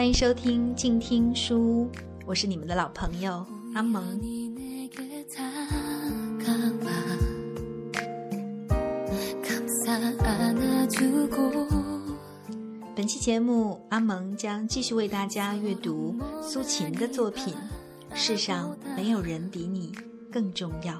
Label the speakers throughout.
Speaker 1: 欢迎收听静听书屋，我是你们的老朋友阿蒙。本期节目，阿蒙将继续为大家阅读苏秦的作品《世上没有人比你更重要》。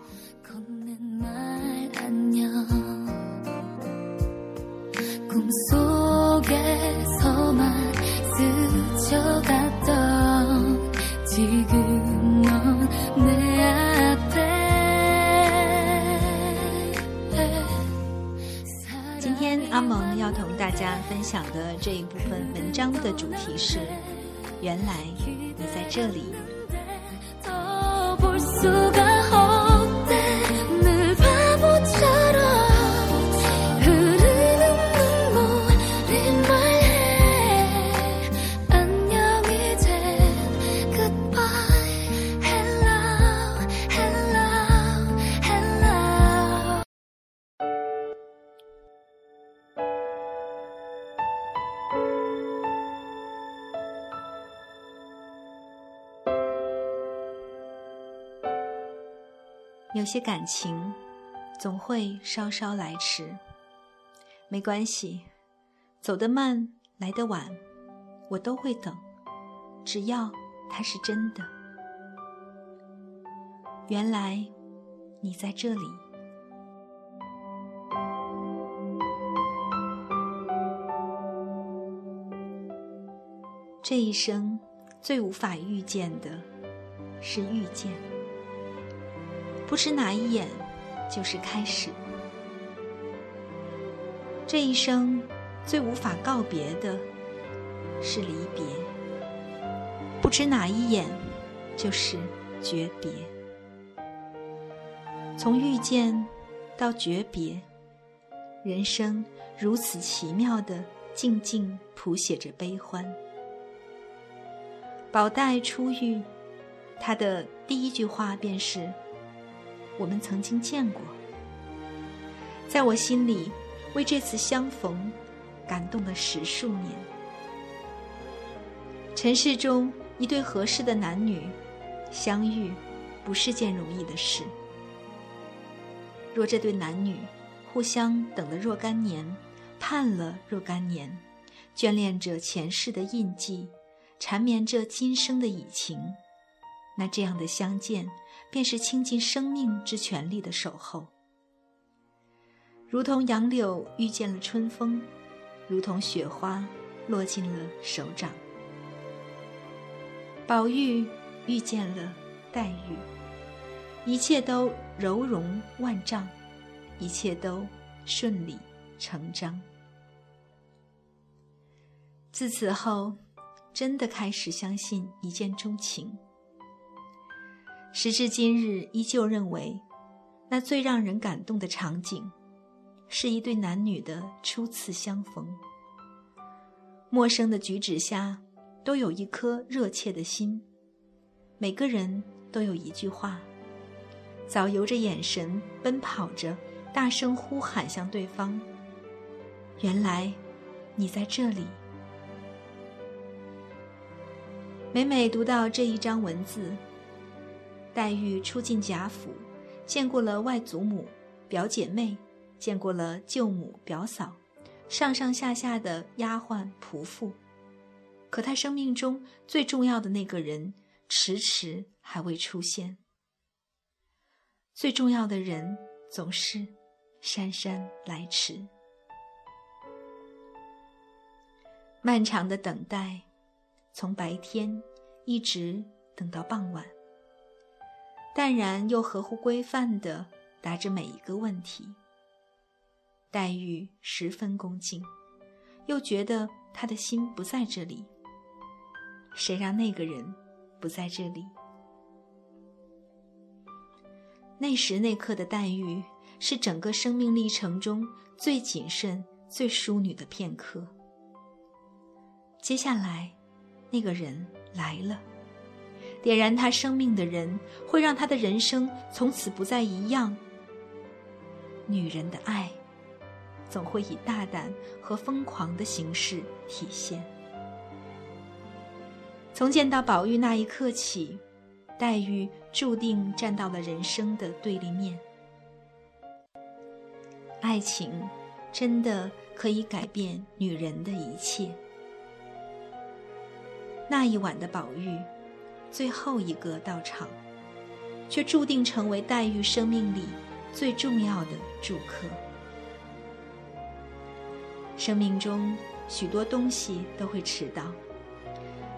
Speaker 1: 今天阿蒙要同大家分享的这一部分文章的主题是：原来你在这里。有些感情总会稍稍来迟，没关系，走得慢来得晚，我都会等，只要它是真的。原来你在这里，这一生最无法遇见的是遇见。不知哪一眼，就是开始。这一生最无法告别的，是离别。不知哪一眼，就是诀别。从遇见到诀别，人生如此奇妙的静静谱写着悲欢。宝黛初遇，他的第一句话便是。我们曾经见过，在我心里，为这次相逢感动了十数年。尘世中一对合适的男女相遇，不是件容易的事。若这对男女互相等了若干年，盼了若干年，眷恋着前世的印记，缠绵着今生的已情，那这样的相见。便是倾尽生命之全力的守候，如同杨柳遇见了春风，如同雪花落进了手掌。宝玉遇见了黛玉，一切都柔容万丈，一切都顺理成章。自此后，真的开始相信一见钟情。时至今日，依旧认为，那最让人感动的场景，是一对男女的初次相逢。陌生的举止下，都有一颗热切的心，每个人都有一句话，早由着眼神奔跑着，大声呼喊向对方。原来，你在这里。每每读到这一章文字。黛玉初进贾府，见过了外祖母、表姐妹，见过了舅母、表嫂，上上下下的丫鬟仆妇，可她生命中最重要的那个人，迟迟还未出现。最重要的人总是姗姗来迟，漫长的等待，从白天一直等到傍晚。淡然又合乎规范地答着每一个问题。黛玉十分恭敬，又觉得他的心不在这里。谁让那个人不在这里？那时那刻的黛玉，是整个生命历程中最谨慎、最淑女的片刻。接下来，那个人来了。点燃他生命的人，会让他的人生从此不再一样。女人的爱，总会以大胆和疯狂的形式体现。从见到宝玉那一刻起，黛玉注定站到了人生的对立面。爱情真的可以改变女人的一切。那一晚的宝玉，最后一个到场，却注定成为黛玉生命里最重要的住客。生命中许多东西都会迟到，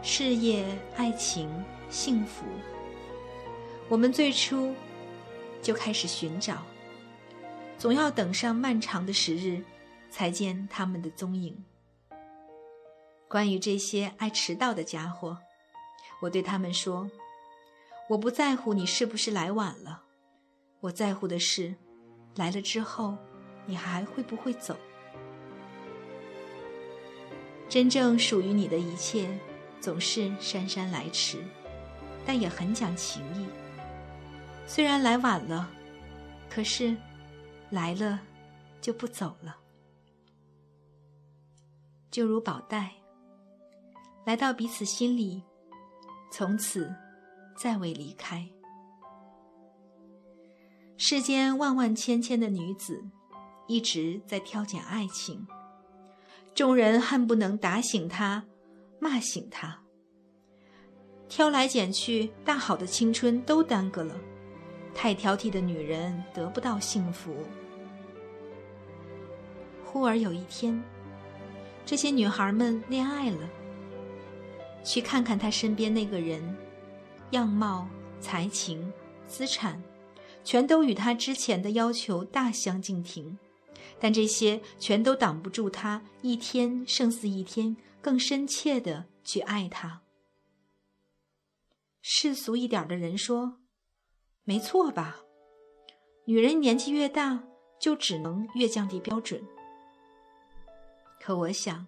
Speaker 1: 事业、爱情、幸福，我们最初就开始寻找，总要等上漫长的时日，才见他们的踪影。关于这些爱迟到的家伙，我对他们说：“我不在乎你是不是来晚了，我在乎的是，来了之后，你还会不会走？真正属于你的一切，总是姗姗来迟，但也很讲情义。虽然来晚了，可是来了就不走了，就如宝黛。”来到彼此心里，从此再未离开。世间万万千千的女子，一直在挑拣爱情，众人恨不能打醒她，骂醒她。挑来拣去，大好的青春都耽搁了。太挑剔的女人得不到幸福。忽而有一天，这些女孩们恋爱了。去看看他身边那个人，样貌、才情、资产，全都与他之前的要求大相径庭，但这些全都挡不住他一天胜似一天更深切的去爱他。世俗一点的人说：“没错吧？女人年纪越大，就只能越降低标准。”可我想，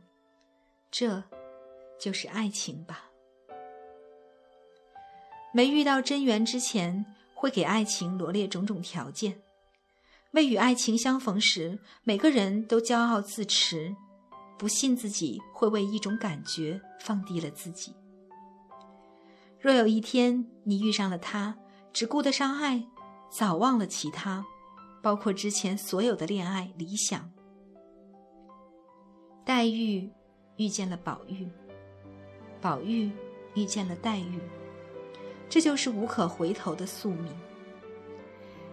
Speaker 1: 这。就是爱情吧。没遇到真缘之前，会给爱情罗列种种条件；未与爱情相逢时，每个人都骄傲自持，不信自己会为一种感觉放低了自己。若有一天你遇上了他，只顾得上爱，早忘了其他，包括之前所有的恋爱理想。黛玉遇见了宝玉。宝玉遇见了黛玉，这就是无可回头的宿命。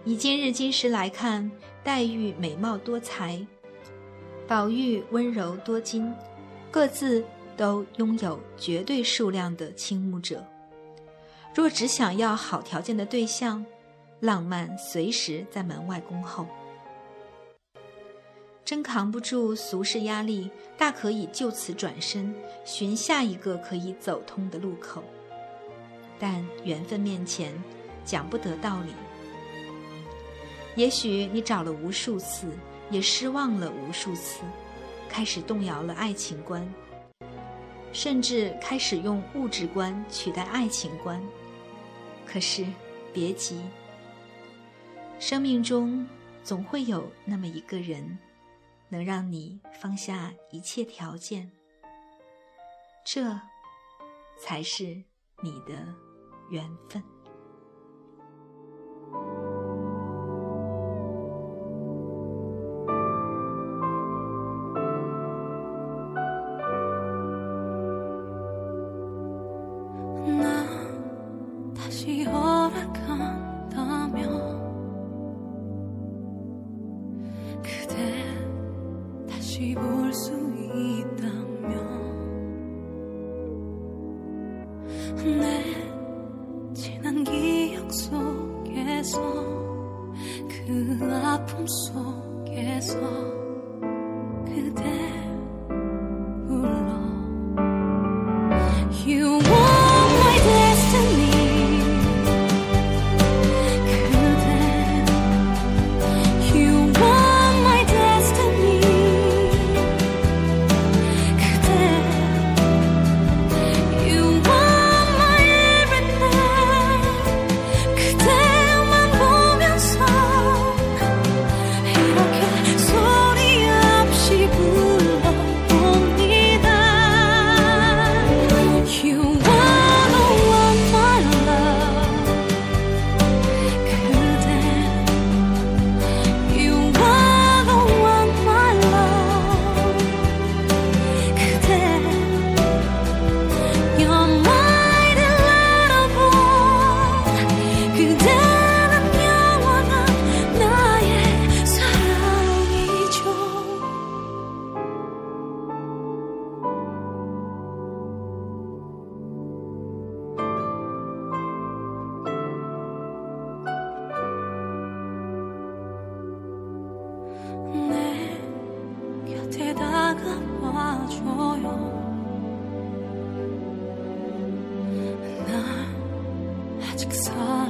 Speaker 1: 以今日今时来看，黛玉美貌多才，宝玉温柔多金，各自都拥有绝对数量的倾慕者。若只想要好条件的对象，浪漫随时在门外恭候。真扛不住俗世压力，大可以就此转身，寻下一个可以走通的路口。但缘分面前，讲不得道理。也许你找了无数次，也失望了无数次，开始动摇了爱情观，甚至开始用物质观取代爱情观。可是，别急，生命中总会有那么一个人。能让你放下一切条件，这才是你的缘分。
Speaker 2: 起不这就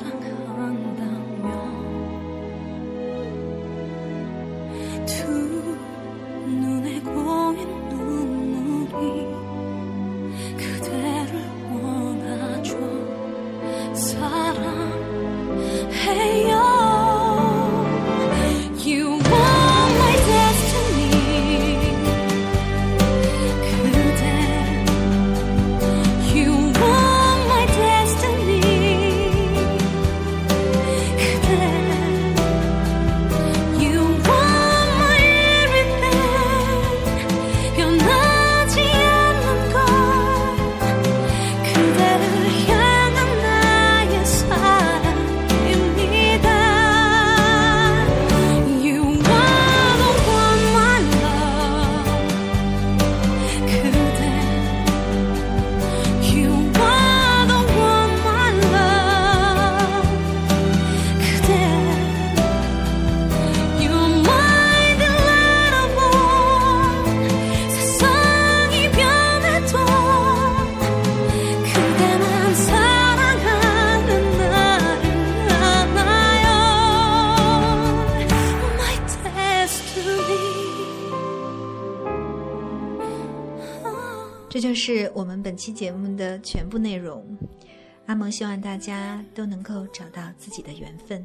Speaker 2: 是我们本期节目的全部内容。阿蒙希望大家都能够找到自己的缘分。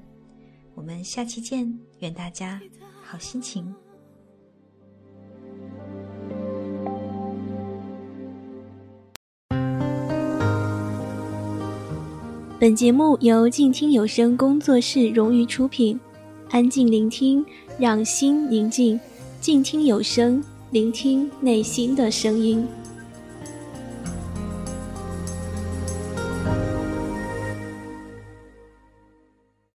Speaker 2: 我们下期见，愿大家好心情。
Speaker 3: 本节目由静听有声工作室荣誉出品。安静聆听，让心宁静；静听有声，聆听内心的声音。